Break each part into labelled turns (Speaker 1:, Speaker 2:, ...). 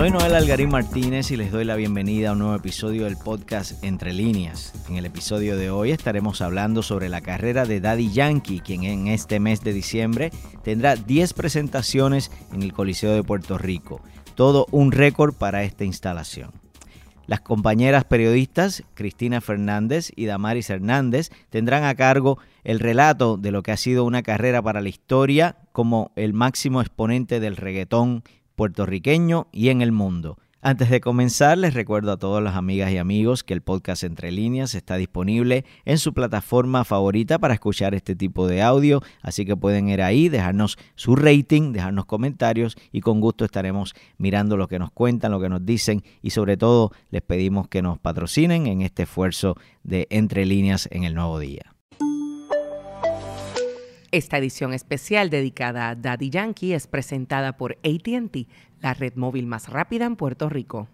Speaker 1: Soy Noel Algarín Martínez y les doy la bienvenida a un nuevo episodio del podcast Entre Líneas. En el episodio de hoy estaremos hablando sobre la carrera de Daddy Yankee, quien en este mes de diciembre tendrá 10 presentaciones en el Coliseo de Puerto Rico. Todo un récord para esta instalación. Las compañeras periodistas Cristina Fernández y Damaris Hernández tendrán a cargo el relato de lo que ha sido una carrera para la historia como el máximo exponente del reggaetón puertorriqueño y en el mundo. Antes de comenzar, les recuerdo a todas las amigas y amigos que el podcast Entre Líneas está disponible en su plataforma favorita para escuchar este tipo de audio, así que pueden ir ahí, dejarnos su rating, dejarnos comentarios y con gusto estaremos mirando lo que nos cuentan, lo que nos dicen y sobre todo les pedimos que nos patrocinen en este esfuerzo de Entre Líneas en el nuevo día.
Speaker 2: Esta edición especial dedicada a Daddy Yankee es presentada por ATT, la red móvil más rápida en Puerto Rico.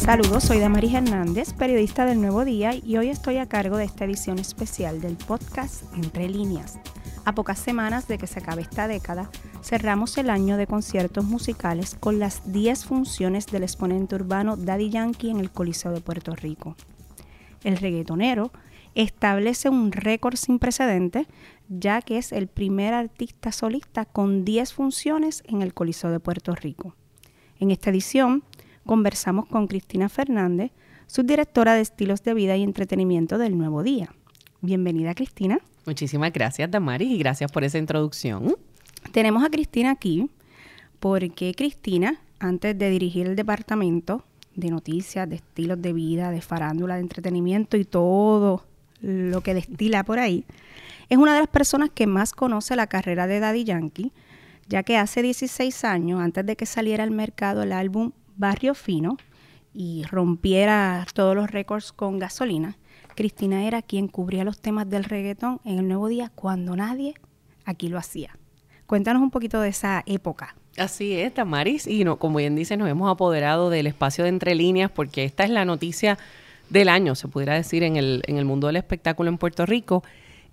Speaker 3: Saludos, soy Damaris Hernández, periodista del Nuevo Día, y hoy estoy a cargo de esta edición especial del podcast Entre Líneas. A pocas semanas de que se acabe esta década, cerramos el año de conciertos musicales con las 10 funciones del exponente urbano Daddy Yankee en el Coliseo de Puerto Rico. El reggaetonero establece un récord sin precedentes, ya que es el primer artista solista con 10 funciones en el Coliseo de Puerto Rico. En esta edición conversamos con Cristina Fernández, subdirectora de Estilos de Vida y Entretenimiento del Nuevo Día. Bienvenida, Cristina.
Speaker 2: Muchísimas gracias, Damaris, y gracias por esa introducción.
Speaker 3: Tenemos a Cristina aquí porque Cristina, antes de dirigir el departamento de noticias, de estilos de vida, de farándula, de entretenimiento y todo lo que destila por ahí, es una de las personas que más conoce la carrera de Daddy Yankee, ya que hace 16 años, antes de que saliera al mercado el álbum Barrio Fino y rompiera todos los récords con gasolina, Cristina era quien cubría los temas del reggaetón en el Nuevo Día cuando nadie aquí lo hacía. Cuéntanos un poquito de esa época.
Speaker 2: Así es, Tamaris, y no, como bien dice, nos hemos apoderado del espacio de entre líneas porque esta es la noticia del año, se pudiera decir, en el, en el mundo del espectáculo en Puerto Rico.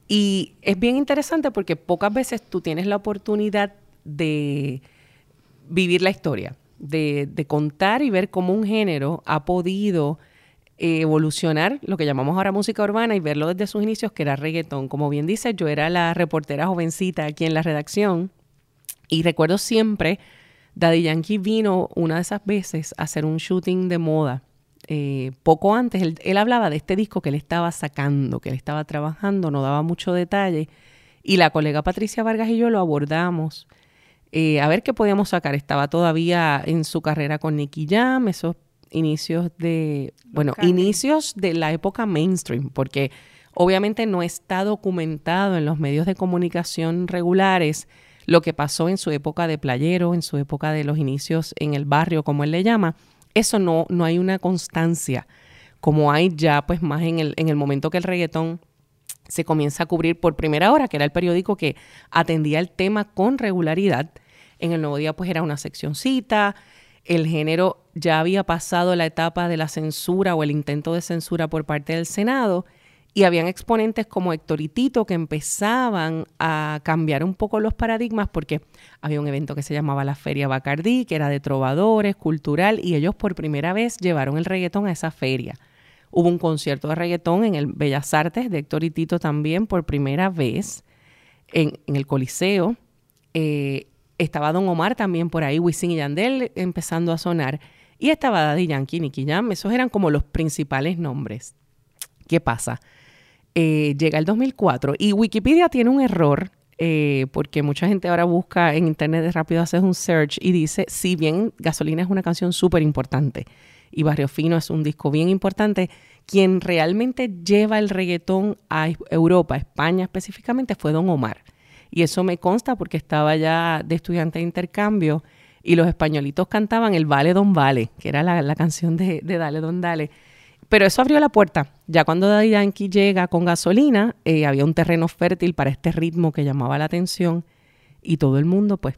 Speaker 2: Y es bien interesante porque pocas veces tú tienes la oportunidad de vivir la historia, de, de contar y ver cómo un género ha podido evolucionar lo que llamamos ahora música urbana y verlo desde sus inicios, que era reggaetón. Como bien dice, yo era la reportera jovencita aquí en la redacción y recuerdo siempre, Daddy Yankee vino una de esas veces a hacer un shooting de moda eh, poco antes, él, hablaba de este disco que él estaba sacando, que él estaba trabajando, no daba mucho detalle. Y la colega Patricia Vargas y yo lo abordamos eh, a ver qué podíamos sacar. Estaba todavía en su carrera con Nicky Jam, esos inicios de, bueno, inicios de la época mainstream, porque obviamente no está documentado en los medios de comunicación regulares lo que pasó en su época de playero, en su época de los inicios en el barrio, como él le llama eso no, no hay una constancia como hay ya pues más en el, en el momento que el reggaetón se comienza a cubrir por primera hora, que era el periódico que atendía el tema con regularidad. En el Nuevo Día pues era una seccioncita, el género ya había pasado la etapa de la censura o el intento de censura por parte del Senado y habían exponentes como Héctor y Tito que empezaban a cambiar un poco los paradigmas porque había un evento que se llamaba la Feria Bacardí, que era de trovadores, cultural, y ellos por primera vez llevaron el reggaetón a esa feria. Hubo un concierto de reggaetón en el Bellas Artes de Héctor y Tito también por primera vez en, el Coliseo. Eh, estaba Don Omar también por ahí, Wisin y Yandel empezando a sonar. Y estaba Daddy Yankee, Nicky Jam, esos eran como los principales nombres. ¿Qué pasa? Eh, llega el 2004 y Wikipedia tiene un error eh, porque mucha gente ahora busca en internet rápido, haces un search y dice, si bien Gasolina es una canción súper importante y Barrio Fino es un disco bien importante, quien realmente lleva el reggaetón a Europa, España específicamente, fue Don Omar. Y eso me consta porque estaba ya de estudiante de intercambio y los españolitos cantaban el Vale Don Vale, que era la, canción de, de Dale Don Dale. Pero eso abrió la puerta. Ya cuando Daddy Yankee llega con gasolina, eh, había un terreno fértil para este ritmo que llamaba la atención y todo el mundo pues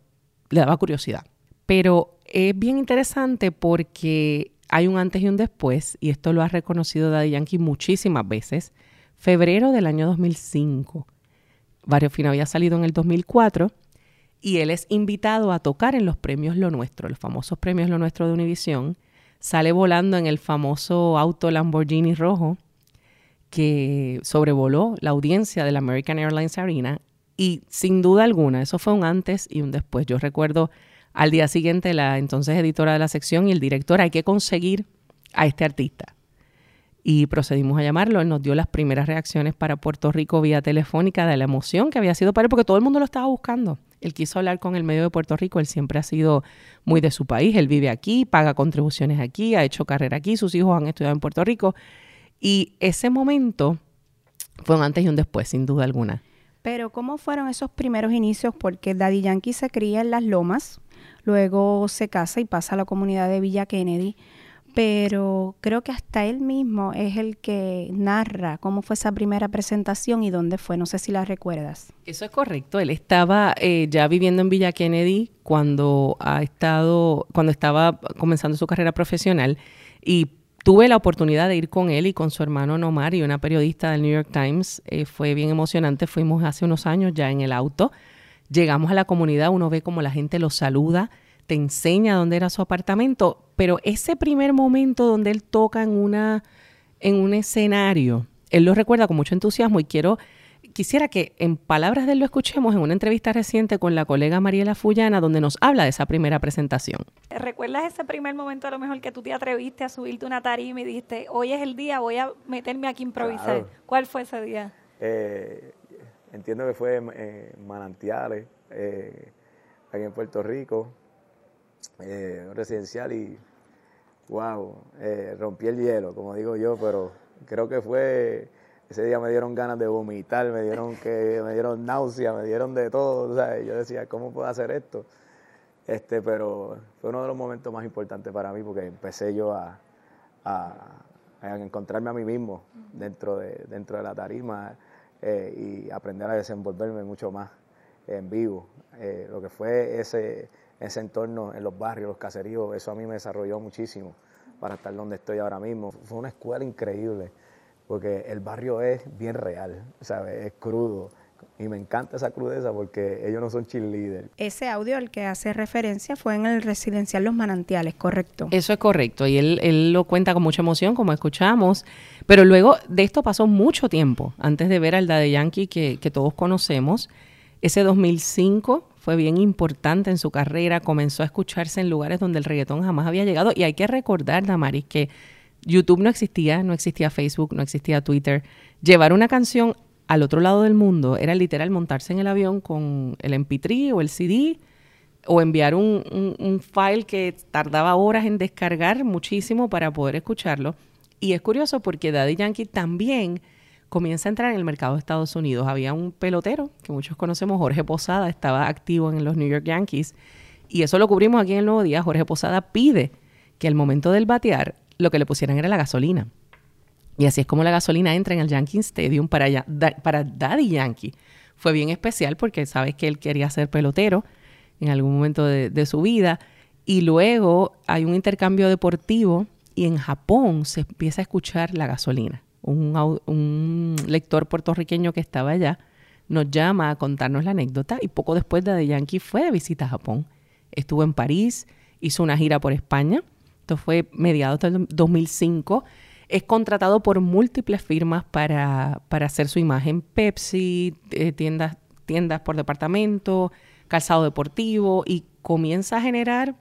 Speaker 2: le daba curiosidad. Pero es bien interesante porque hay un antes y un después, y esto lo ha reconocido Daddy Yankee muchísimas veces. Febrero del año 2005. Barrio Fino había salido en el 2004 y él es invitado a tocar en los premios Lo Nuestro, los famosos premios Lo Nuestro de Univisión. Sale volando en el famoso auto Lamborghini rojo que sobrevoló la audiencia de la American Airlines Arena y sin duda alguna, eso fue un antes y un después. Yo recuerdo al día siguiente la entonces editora de la sección y el director, hay que conseguir a este artista. Y procedimos a llamarlo, él nos dio las primeras reacciones para Puerto Rico vía telefónica de la emoción que había sido para él, porque todo el mundo lo estaba buscando. Él quiso hablar con el medio de Puerto Rico, él siempre ha sido muy de su país, él vive aquí, paga contribuciones aquí, ha hecho carrera aquí, sus hijos han estudiado en Puerto Rico. Y ese momento fue un antes y un después, sin duda alguna.
Speaker 3: Pero ¿cómo fueron esos primeros inicios? Porque Daddy Yankee se cría en Las Lomas, luego se casa y pasa a la comunidad de Villa Kennedy, pero creo que hasta él mismo es el que narra cómo fue esa primera presentación y dónde fue, no sé si la recuerdas.
Speaker 2: Eso es correcto, él estaba eh, ya viviendo en Villa Kennedy cuando ha estado, cuando estaba comenzando su carrera profesional y tuve la oportunidad de ir con él y con su hermano Nomar y una periodista del New York Times. Eh, fue bien emocionante. Fuimos hace unos años ya en el auto. Llegamos a la comunidad, uno ve como la gente lo saluda, te enseña dónde era su apartamento, pero ese primer momento donde él toca en una en un escenario, él lo recuerda con mucho entusiasmo y quiero quisiera que en palabras de él lo escuchemos en una entrevista reciente con la colega Mariela Fullana, donde nos habla de esa primera presentación.
Speaker 4: ¿Recuerdas ese primer momento a lo mejor que tú te atreviste a subirte una tarima y dijiste, hoy es el día, voy a meterme aquí a improvisar? ¿Cuál fue ese día?
Speaker 5: Eh, entiendo que fue en eh, Manantiales, eh, aquí en Puerto Rico, residencial y, wow, rompí el hielo, como digo yo, pero creo que fue ese día me dieron ganas de vomitar, me dieron que me dieron náusea, me dieron de todo, ¿sabes? Yo decía, ¿cómo puedo hacer esto? Este, pero fue uno de los momentos más importantes para mí porque empecé yo a, encontrarme a mí mismo dentro de, dentro de la tarima eh, y aprender a desenvolverme mucho más en vivo. Eh, lo que fue ese, ese entorno en los barrios, los caseríos, eso a mí me desarrolló muchísimo para estar donde estoy ahora mismo. Fue una escuela increíble porque el barrio es bien real, ¿sabes? Es crudo. Y me encanta esa crudeza porque ellos no son cheerleaders.
Speaker 3: Ese audio al que hace referencia fue en el residencial Los Manantiales, ¿correcto?
Speaker 2: Eso es correcto. Y él, él lo cuenta con mucha emoción, como escuchamos. Pero luego de esto pasó mucho tiempo, antes de ver al Daddy Yankee que, que todos conocemos. Ese 2005 fue bien importante en su carrera. Comenzó a escucharse en lugares donde el reggaetón jamás había llegado. Y hay que recordar, Damaris, que YouTube no existía, no existía Facebook, no existía Twitter. Llevar una canción al otro lado del mundo era literal montarse en el avión con el MP3 o el CD o enviar un, un, file que tardaba horas en descargar muchísimo para poder escucharlo. Y es curioso porque Daddy Yankee también comienza a entrar en el mercado de Estados Unidos. Había un pelotero que muchos conocemos, Jorge Posada, estaba activo en los New York Yankees. Y eso lo cubrimos aquí en el Nuevo Día. Jorge Posada pide que al momento del batear lo que le pusieran era la gasolina. Y así es como la gasolina entra en el Yankee Stadium para, para Daddy Yankee. Fue bien especial porque sabes que él quería ser pelotero en algún momento de, su vida. Y luego hay un intercambio deportivo y en Japón se empieza a escuchar la gasolina. Un, lector puertorriqueño que estaba allá nos llama a contarnos la anécdota y poco después Daddy Yankee fue de visita a Japón. Estuvo en París, hizo una gira por España. Esto fue mediados del 2005, es contratado por múltiples firmas para, hacer su imagen, Pepsi, eh, tiendas, tiendas por departamento, calzado deportivo, y comienza a generar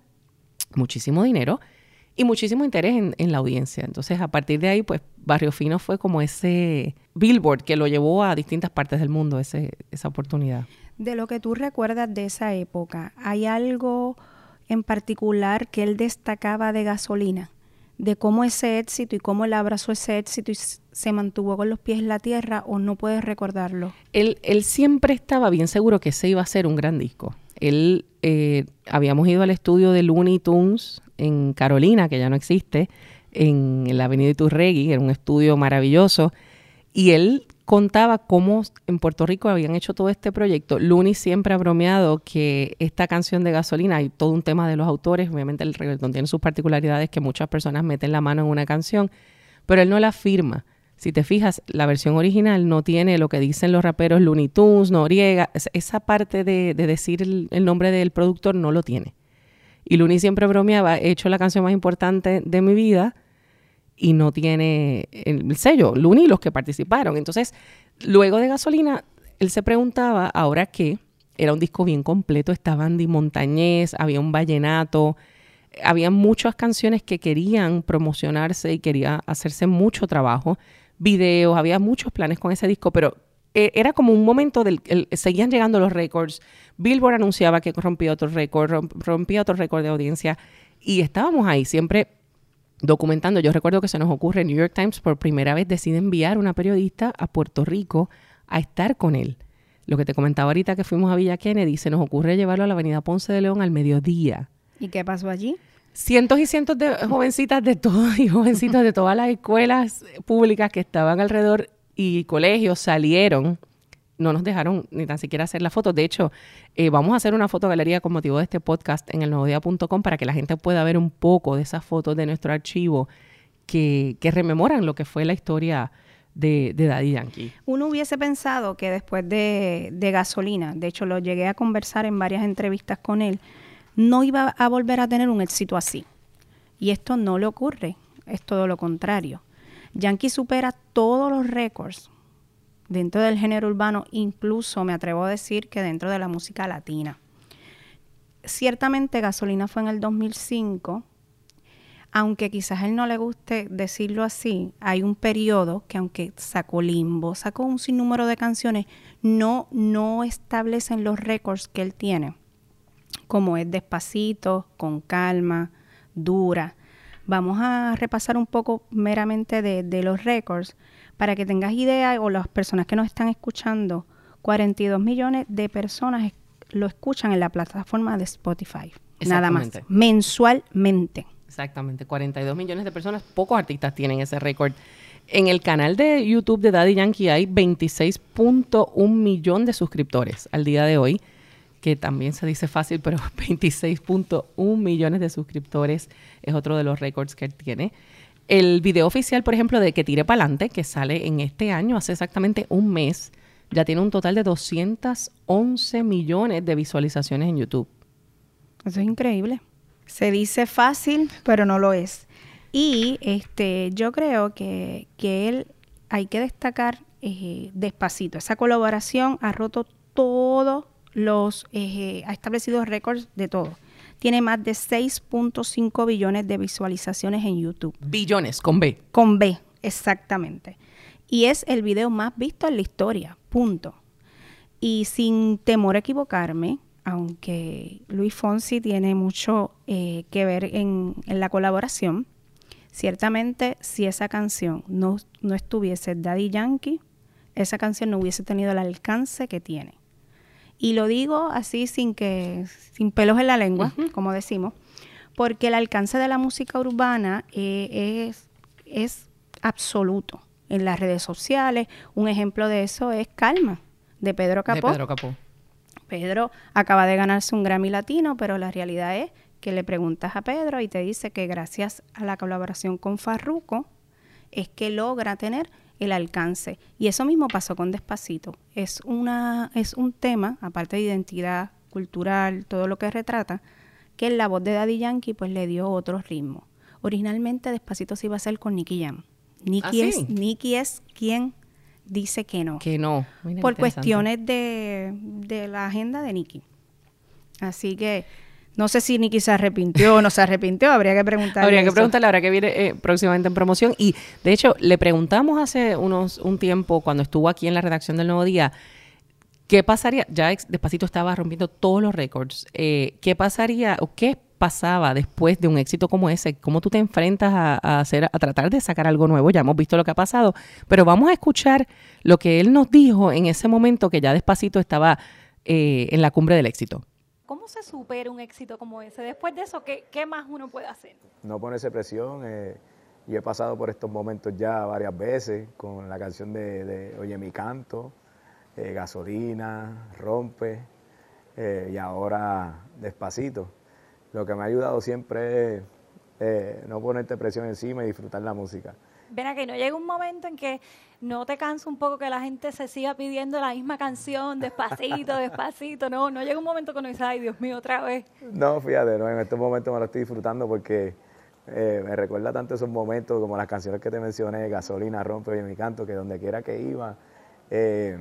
Speaker 2: muchísimo dinero y muchísimo interés en, la audiencia. Entonces, a partir de ahí, pues Barrio Fino fue como ese billboard que lo llevó a distintas partes del mundo, ese, esa oportunidad.
Speaker 3: De lo que tú recuerdas de esa época, ¿hay algo en particular que él destacaba de gasolina, de cómo ese éxito y cómo él abrazó ese éxito y se mantuvo con los pies en la tierra o no puedes recordarlo?
Speaker 2: Él, él siempre estaba bien seguro que ese iba a ser un gran disco. Él, eh, habíamos ido al estudio de Looney Tunes en Carolina, que ya no existe, en la avenida Iturregui, era un estudio maravilloso, y él contaba cómo en Puerto Rico habían hecho todo este proyecto. Luni siempre ha bromeado que esta canción de gasolina, hay todo un tema de los autores, obviamente el reggaetón tiene sus particularidades que muchas personas meten la mano en una canción, pero él no la firma, Si te fijas, la versión original no tiene lo que dicen los raperos Looney Tunes, Noriega, esa parte de, decir el, nombre del productor no lo tiene. Y Looney siempre bromeaba, he hecho la canción más importante de mi vida y no tiene el sello, Looney y los que participaron. Entonces, luego de Gasolina, él se preguntaba, ¿ahora qué? Era un disco bien completo, estaba Andy Montañez, había un vallenato, había muchas canciones que querían promocionarse y quería hacerse mucho trabajo, videos, había muchos planes con ese disco, pero eh, era como un momento del seguían llegando los récords. Billboard anunciaba que rompía otro récord, rompía otro récord de audiencia y estábamos ahí siempre documentando. Yo recuerdo que se nos ocurre, New York Times por primera vez decide enviar una periodista a Puerto Rico a estar con él. Lo que te comentaba ahorita que fuimos a Villa Kennedy, se nos ocurre llevarlo a la avenida Ponce de León al mediodía.
Speaker 3: ¿Y qué pasó allí?
Speaker 2: Cientos y cientos de jovencitas de todas y jovencitos de todas las escuelas públicas que estaban alrededor y colegios salieron. No nos dejaron ni tan siquiera hacer la foto. De hecho, eh, vamos a hacer una fotogalería con motivo de este podcast en el para que la gente pueda ver un poco de esas fotos de nuestro archivo que, que rememoran lo que fue la historia de, Daddy Yankee.
Speaker 3: Uno hubiese pensado que después de, de, gasolina, de hecho lo llegué a conversar en varias entrevistas con él, no iba a volver a tener un éxito así. Y esto no le ocurre, es todo lo contrario. Yankee supera todos los récords dentro del género urbano, incluso me atrevo a decir que dentro de la música latina. Ciertamente Gasolina fue en el 2005, aunque quizás a él no le guste decirlo así, hay un periodo que aunque sacó Limbo, sacó un sinnúmero de canciones, no, no establecen los récords que él tiene, como es Despacito, Con Calma, Dura. Vamos a repasar un poco meramente de, de los récords para que tengas idea o las personas que nos están escuchando, 42 millones de personas lo escuchan en la plataforma de Spotify. Nada más, mensualmente.
Speaker 2: Exactamente, 42 millones de personas, pocos artistas tienen ese récord. En el canal de YouTube de Daddy Yankee hay 26.1 millón de suscriptores al día de hoy, que también se dice fácil, pero 26.1 millones de suscriptores es otro de los récords que él tiene. El video oficial, por ejemplo, de Que Tire Pa'lante, que sale en este año, hace exactamente un mes, ya tiene un total de 211 millones de visualizaciones en YouTube.
Speaker 3: Eso es increíble. Se dice fácil, pero no lo es. Y este, yo creo que, que él hay que destacar eh, despacito. Esa colaboración ha roto todos los, eh, ha establecido récords de todo. Tiene más de 6.5 billones de visualizaciones en YouTube.
Speaker 2: Billones, con B.
Speaker 3: Con B, exactamente. Y es el video más visto en la historia, punto. Y sin temor a equivocarme, aunque Luis Fonsi tiene mucho eh, que ver en, la colaboración, ciertamente si esa canción no, no estuviese Daddy Yankee, esa canción no hubiese tenido el alcance que tiene. Y lo digo así sin que, sin pelos en la lengua, como decimos, porque el alcance de la música urbana eh, es, es absoluto en las redes sociales. Un ejemplo de eso es Calma, de Pedro Capó.
Speaker 2: De Pedro Capó.
Speaker 3: Pedro acaba de ganarse un Grammy Latino, pero la realidad es que le preguntas a Pedro y te dice que gracias a la colaboración con Farruco es que logra tener el alcance. Y eso mismo pasó con Despacito. Es, una, es un tema, aparte de identidad cultural, todo lo que retrata, que en la voz de Daddy Yankee pues le dio otro ritmo. Originalmente Despacito se iba a hacer con Nicky Jam. Nicky, ¿Ah, es, Nicky es quien dice que no.
Speaker 2: Que no.
Speaker 3: por cuestiones de, de, la agenda de Nicky. Así que no sé si Nicky se arrepintió o no se arrepintió, habría que preguntarle.
Speaker 2: Habría que preguntarle ahora que viene eh, próximamente en promoción. Y de hecho, le preguntamos hace unos un tiempo, cuando estuvo aquí en la redacción del Nuevo Día, ¿qué pasaría? Ya despacito estaba rompiendo todos los récords. Eh, ¿Qué pasaría o qué pasaba después de un éxito como ese? ¿Cómo tú te enfrentas a, hacer, a tratar de sacar algo nuevo? Ya hemos visto lo que ha pasado, pero vamos a escuchar lo que él nos dijo en ese momento que ya despacito estaba eh, en la cumbre del éxito.
Speaker 4: ¿Cómo se supera un éxito como ese? Después de eso, ¿qué, qué más uno puede hacer?
Speaker 5: No ponerse presión. Eh, yo he pasado por estos momentos ya varias veces con la canción de, Oye mi canto, eh, Gasolina, Rompe y ahora Despacito lo que me ha ayudado siempre es eh, no ponerte presión encima y disfrutar la música.
Speaker 4: Ven aquí, no llega un momento en que no te cansa un poco que la gente se siga pidiendo la misma canción, despacito, despacito, no, no llega un momento que uno dice, ay Dios mío, otra vez.
Speaker 5: No, fíjate, no, en estos momentos me lo estoy disfrutando porque eh, me recuerda tanto esos momentos como las canciones que te mencioné, Gasolina, Rompe y mi canto, que donde quiera que iba, eh,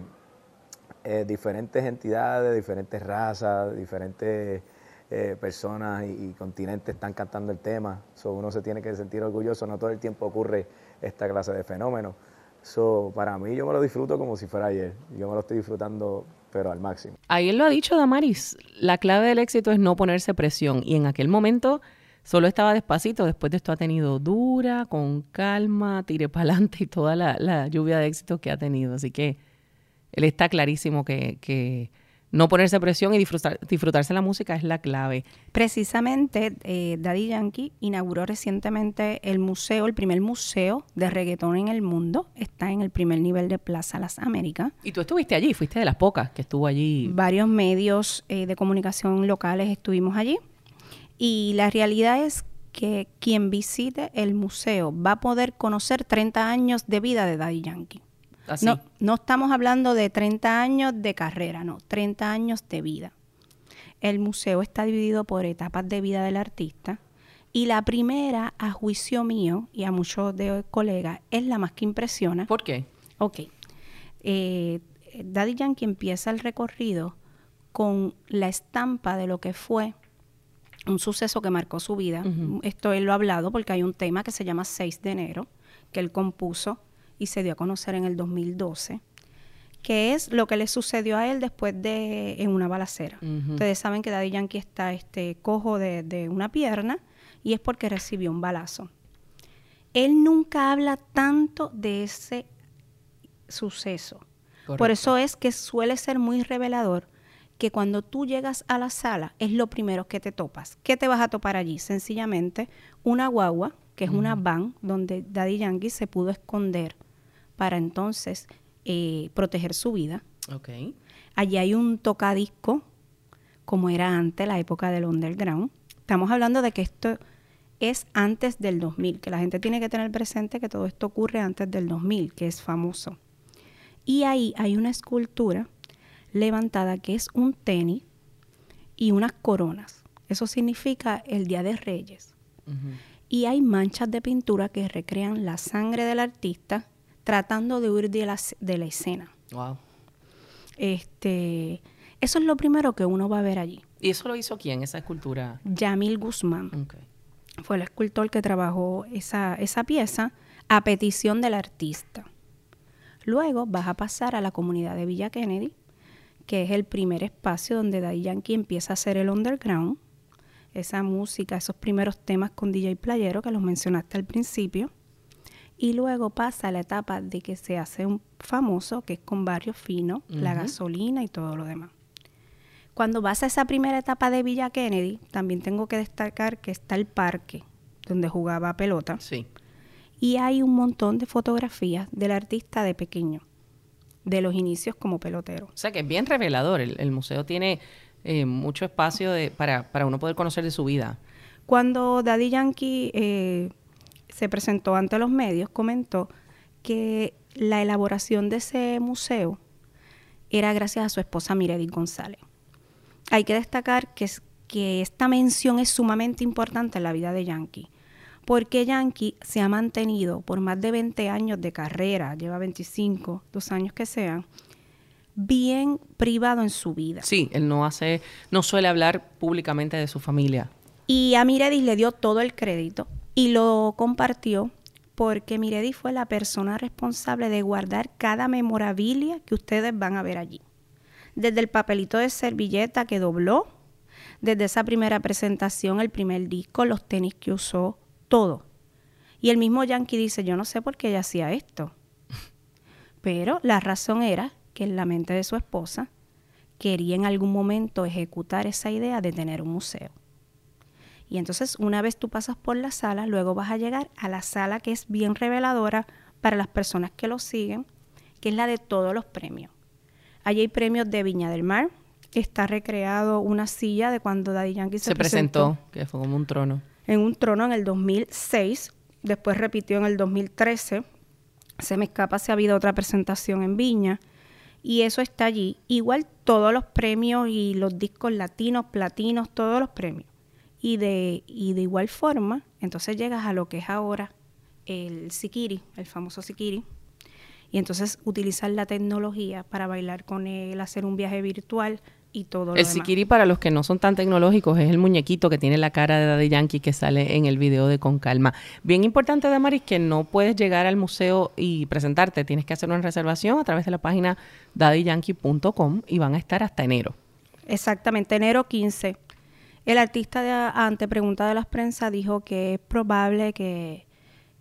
Speaker 5: eh, diferentes entidades, diferentes razas, diferentes personas y, continentes están cantando el tema. So, uno se tiene que sentir orgulloso, no todo el tiempo ocurre esta clase de fenómenos. So, para mí yo me lo disfruto como si fuera ayer. Yo me lo estoy disfrutando, pero al máximo.
Speaker 2: Ahí él lo ha dicho, Damaris. La clave del éxito es no ponerse presión. Y en aquel momento solo estaba despacito. Después de esto ha tenido dura, con calma, tire para adelante y toda la, lluvia de éxito que ha tenido. Así que él está clarísimo que no ponerse presión y disfrutar, disfrutarse la música es la clave.
Speaker 3: Precisamente, eh, Daddy Yankee inauguró recientemente el museo, el primer museo de reggaetón en el mundo. Está en el primer nivel de Plaza Las Américas.
Speaker 2: Y tú estuviste allí, fuiste de las pocas que estuvo allí.
Speaker 3: Varios medios eh, de comunicación locales estuvimos allí. Y la realidad es que quien visite el museo va a poder conocer 30 años de vida de Daddy Yankee. No, no estamos hablando de 30 años de carrera, no, 30 años de vida. El museo está dividido por etapas de vida del artista y la primera, a juicio mío y a muchos de colegas, es la más que impresiona.
Speaker 2: ¿Por qué?
Speaker 3: Ok. Eh, Daddy Yankee empieza el recorrido con la estampa de lo que fue un suceso que marcó su vida. Esto él lo ha hablado porque hay un tema que se llama 6 de enero, que él compuso y se dio a conocer en el 2012, que es lo que le sucedió a él después de en una balacera. Ustedes saben que Daddy Yankee está este cojo de, una pierna y es porque recibió un balazo. Él nunca habla tanto de ese suceso. Por eso es que suele ser muy revelador que cuando tú llegas a la sala es lo primero que te topas. ¿Qué te vas a topar allí? Sencillamente una guagua, que es una van donde Daddy Yankee se pudo esconder para entonces eh, proteger su vida.
Speaker 2: Okay.
Speaker 3: Allí hay un tocadisco, como era antes, la época del underground. Estamos hablando de que esto es antes del 2000, que la gente tiene que tener presente que todo esto ocurre antes del 2000, que es famoso. Y ahí hay una escultura levantada que es un tenis y unas coronas. Eso significa el Día de Reyes. Y hay manchas de pintura que recrean la sangre del artista tratando de huir de la, de la escena.
Speaker 2: Wow.
Speaker 3: Este, eso es lo primero que uno va a ver allí.
Speaker 2: ¿Y eso lo hizo quién, esa escultura?
Speaker 3: Yamil Guzmán. Fue el escultor que trabajó esa, esa pieza a petición del artista. Luego vas a pasar a la comunidad de Villa Kennedy, que es el primer espacio donde Daddy Yankee empieza a hacer el underground, esa música, esos primeros temas con DJ Playero que los mencionaste al principio y luego pasa a la etapa de que se hace un famoso, que es con barrio fino, la gasolina y todo lo demás. Cuando vas a esa primera etapa de Villa Kennedy, también tengo que destacar que está el parque donde jugaba pelota.
Speaker 2: Sí.
Speaker 3: Y hay un montón de fotografías del artista de pequeño, de los inicios como pelotero.
Speaker 2: O sea que es bien revelador. El, museo tiene eh, mucho espacio de, para, para uno poder conocer de su vida.
Speaker 3: Cuando Daddy Yankee eh, se presentó ante los medios, comentó que la elaboración de ese museo era gracias a su esposa Miredi González. Hay que destacar que, que esta mención es sumamente importante en la vida de Yankee, porque Yankee se ha mantenido por más de 20 años de carrera, lleva 25, dos años que sean, bien privado en su vida.
Speaker 2: Sí, él no hace, no suele hablar públicamente de su familia.
Speaker 3: Y a Miredis le dio todo el crédito y lo compartió porque Miredi fue la persona responsable de guardar cada memorabilia que ustedes van a ver allí. Desde el papelito de servilleta que dobló, desde esa primera presentación, el primer disco, los tenis que usó, todo. Y el mismo Yankee dice, yo no sé por qué ella hacía esto. Pero la razón era que en la mente de su esposa quería en algún momento ejecutar esa idea de tener un museo. Y entonces una vez tú pasas por la sala, luego vas a llegar a la sala que es bien reveladora para las personas que lo siguen, que es la de todos los premios. Allí hay premios de Viña del Mar, está recreado una silla de cuando Daddy Yankee se,
Speaker 2: se presentó, que fue como un trono.
Speaker 3: En un trono en el 2006. después repitió en el 2013. Se me escapa si ha habido otra presentación en Viña. Y eso está allí. Igual todos los premios y los discos latinos, platinos, todos los premios. Y de, y de igual forma, entonces llegas a lo que es ahora el Sikiri, el famoso Sikiri. Y entonces utilizar la tecnología para bailar con él, hacer un viaje virtual, y todo
Speaker 2: el Sikiri, para los que no son tan tecnológicos, es el muñequito que tiene la cara de Daddy Yankee que sale en el video de Con Calma. Bien importante, Damaris, que no puedes llegar al museo y presentarte. Tienes que hacer una reservación a través de la página daddyyankee.com y van a estar hasta enero.
Speaker 3: Exactamente, enero 15. El artista de, ante pregunta de las prensa dijo que es probable que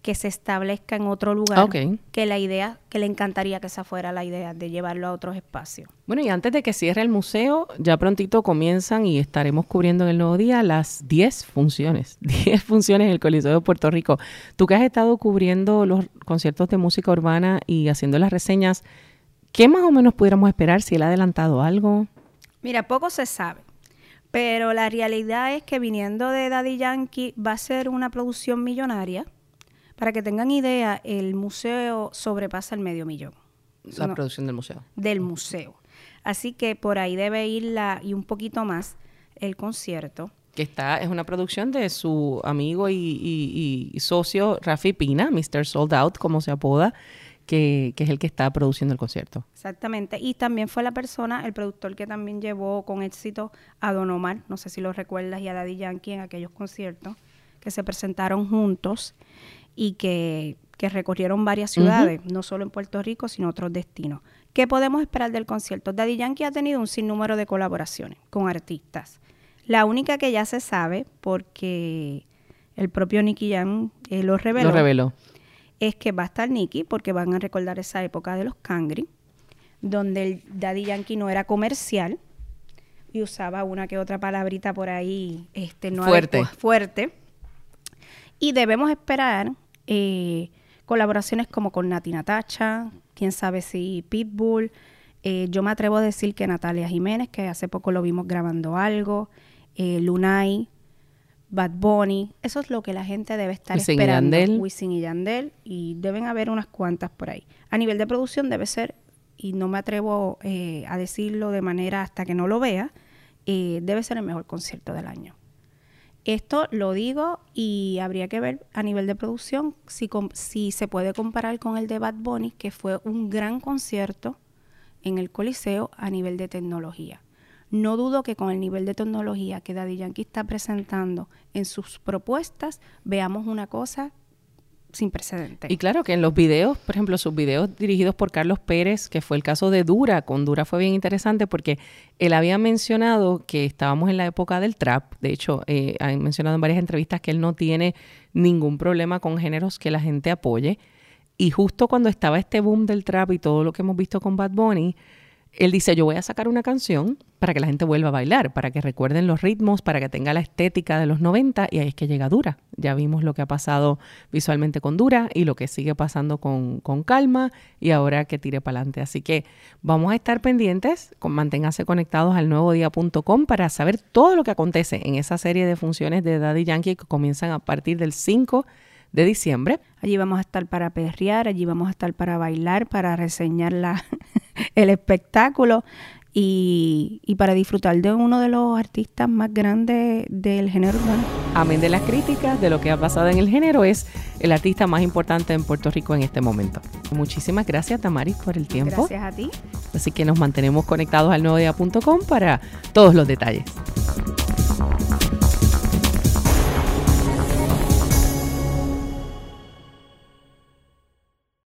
Speaker 3: que se establezca en otro lugar, que la idea, que le encantaría que esa fuera la idea de llevarlo a otros espacios.
Speaker 2: Bueno, y antes de que cierre el museo, ya prontito comienzan y estaremos cubriendo en el nuevo día las 10 funciones, 10 funciones en el Coliseo de Puerto Rico. Tú que has estado cubriendo los conciertos de música urbana y haciendo las reseñas, ¿qué más o menos pudiéramos esperar si él ha adelantado algo?
Speaker 3: Mira, poco se sabe. Pero la realidad es que viniendo de Daddy Yankee va a ser una producción millonaria para que tengan idea, el museo sobrepasa el medio millón.
Speaker 2: La producción del museo.
Speaker 3: Del museo. Así que por ahí debe ir la, y un poquito más el concierto.
Speaker 2: Que está, es una producción de su amigo y, socio Rafi Pina, Mr. Sold Out, como se apoda, que, que, es el que está produciendo el concierto.
Speaker 3: Exactamente. Y también fue la persona, el productor que también llevó con éxito a Don Omar, no sé si lo recuerdas, y a Daddy Yankee en aquellos conciertos que se presentaron juntos y que, recorrieron varias ciudades, no solo en Puerto Rico, sino otros destinos. ¿Qué podemos esperar del concierto? Daddy Yankee ha tenido un sinnúmero de colaboraciones con artistas. La única que ya se sabe, porque el propio Nicky Jam eh, lo, reveló,
Speaker 2: lo reveló,
Speaker 3: es que va a estar Nicky, porque van a recordar esa época de los Cangri, donde el Daddy Yankee no era comercial y usaba una que otra palabrita por ahí este, no
Speaker 2: fuerte.
Speaker 3: fuerte. Y debemos esperar eh, colaboraciones como con Nati Natacha, quién sabe si Pitbull. Eh, yo me atrevo a decir que Natalia Jiménez, que hace poco lo vimos grabando algo, eh, Lunay, Bad Bunny, eso es lo que la gente debe estar esperando. Y Yandel. Wisin y Yandel, y deben haber unas cuantas por ahí. A nivel de producción debe ser, y no me atrevo a decirlo de manera hasta que no lo vea, debe ser el mejor concierto del año. Esto lo digo y habría que ver a nivel de producción si, si se puede comparar con el de Bad Bunny, que fue un gran concierto en el Coliseo a nivel de tecnología. No dudo que con el nivel de tecnología que Daddy Yankee está presentando en sus propuestas, veamos una cosa sin precedentes.
Speaker 2: Y claro que en los videos, por ejemplo, sus videos dirigidos por Carlos Pérez, que fue el caso de Dura, con Dura fue bien interesante porque él había mencionado que estábamos en la época del trap, de hecho, eh, ha mencionado en varias entrevistas que él no tiene ningún problema con géneros que la gente apoye. Y justo cuando estaba este boom del trap y todo lo que hemos visto con Bad Bunny, él dice, yo voy a sacar una canción para que la gente vuelva a bailar, para que recuerden los ritmos, para que tenga la estética de los 90 y ahí es que llega Dura. Ya vimos lo que ha pasado visualmente con Dura y lo que sigue pasando con, con Calma y ahora que tire para adelante. Así que vamos a estar pendientes, con, manténganse conectados al nuevodía.com para saber todo lo que acontece en esa serie de funciones de Daddy Yankee que comienzan a partir del 5 de diciembre.
Speaker 3: Allí vamos a estar para perrear, allí vamos a estar para bailar, para reseñar la, el espectáculo y, y, para disfrutar de uno de los artistas más grandes del género urbano.
Speaker 2: Amén de las críticas, de lo que ha pasado en el género, es el artista más importante en Puerto Rico en este momento. Muchísimas gracias, Tamaris, por el tiempo.
Speaker 3: Gracias a ti.
Speaker 2: Así que nos mantenemos conectados al para todos los detalles.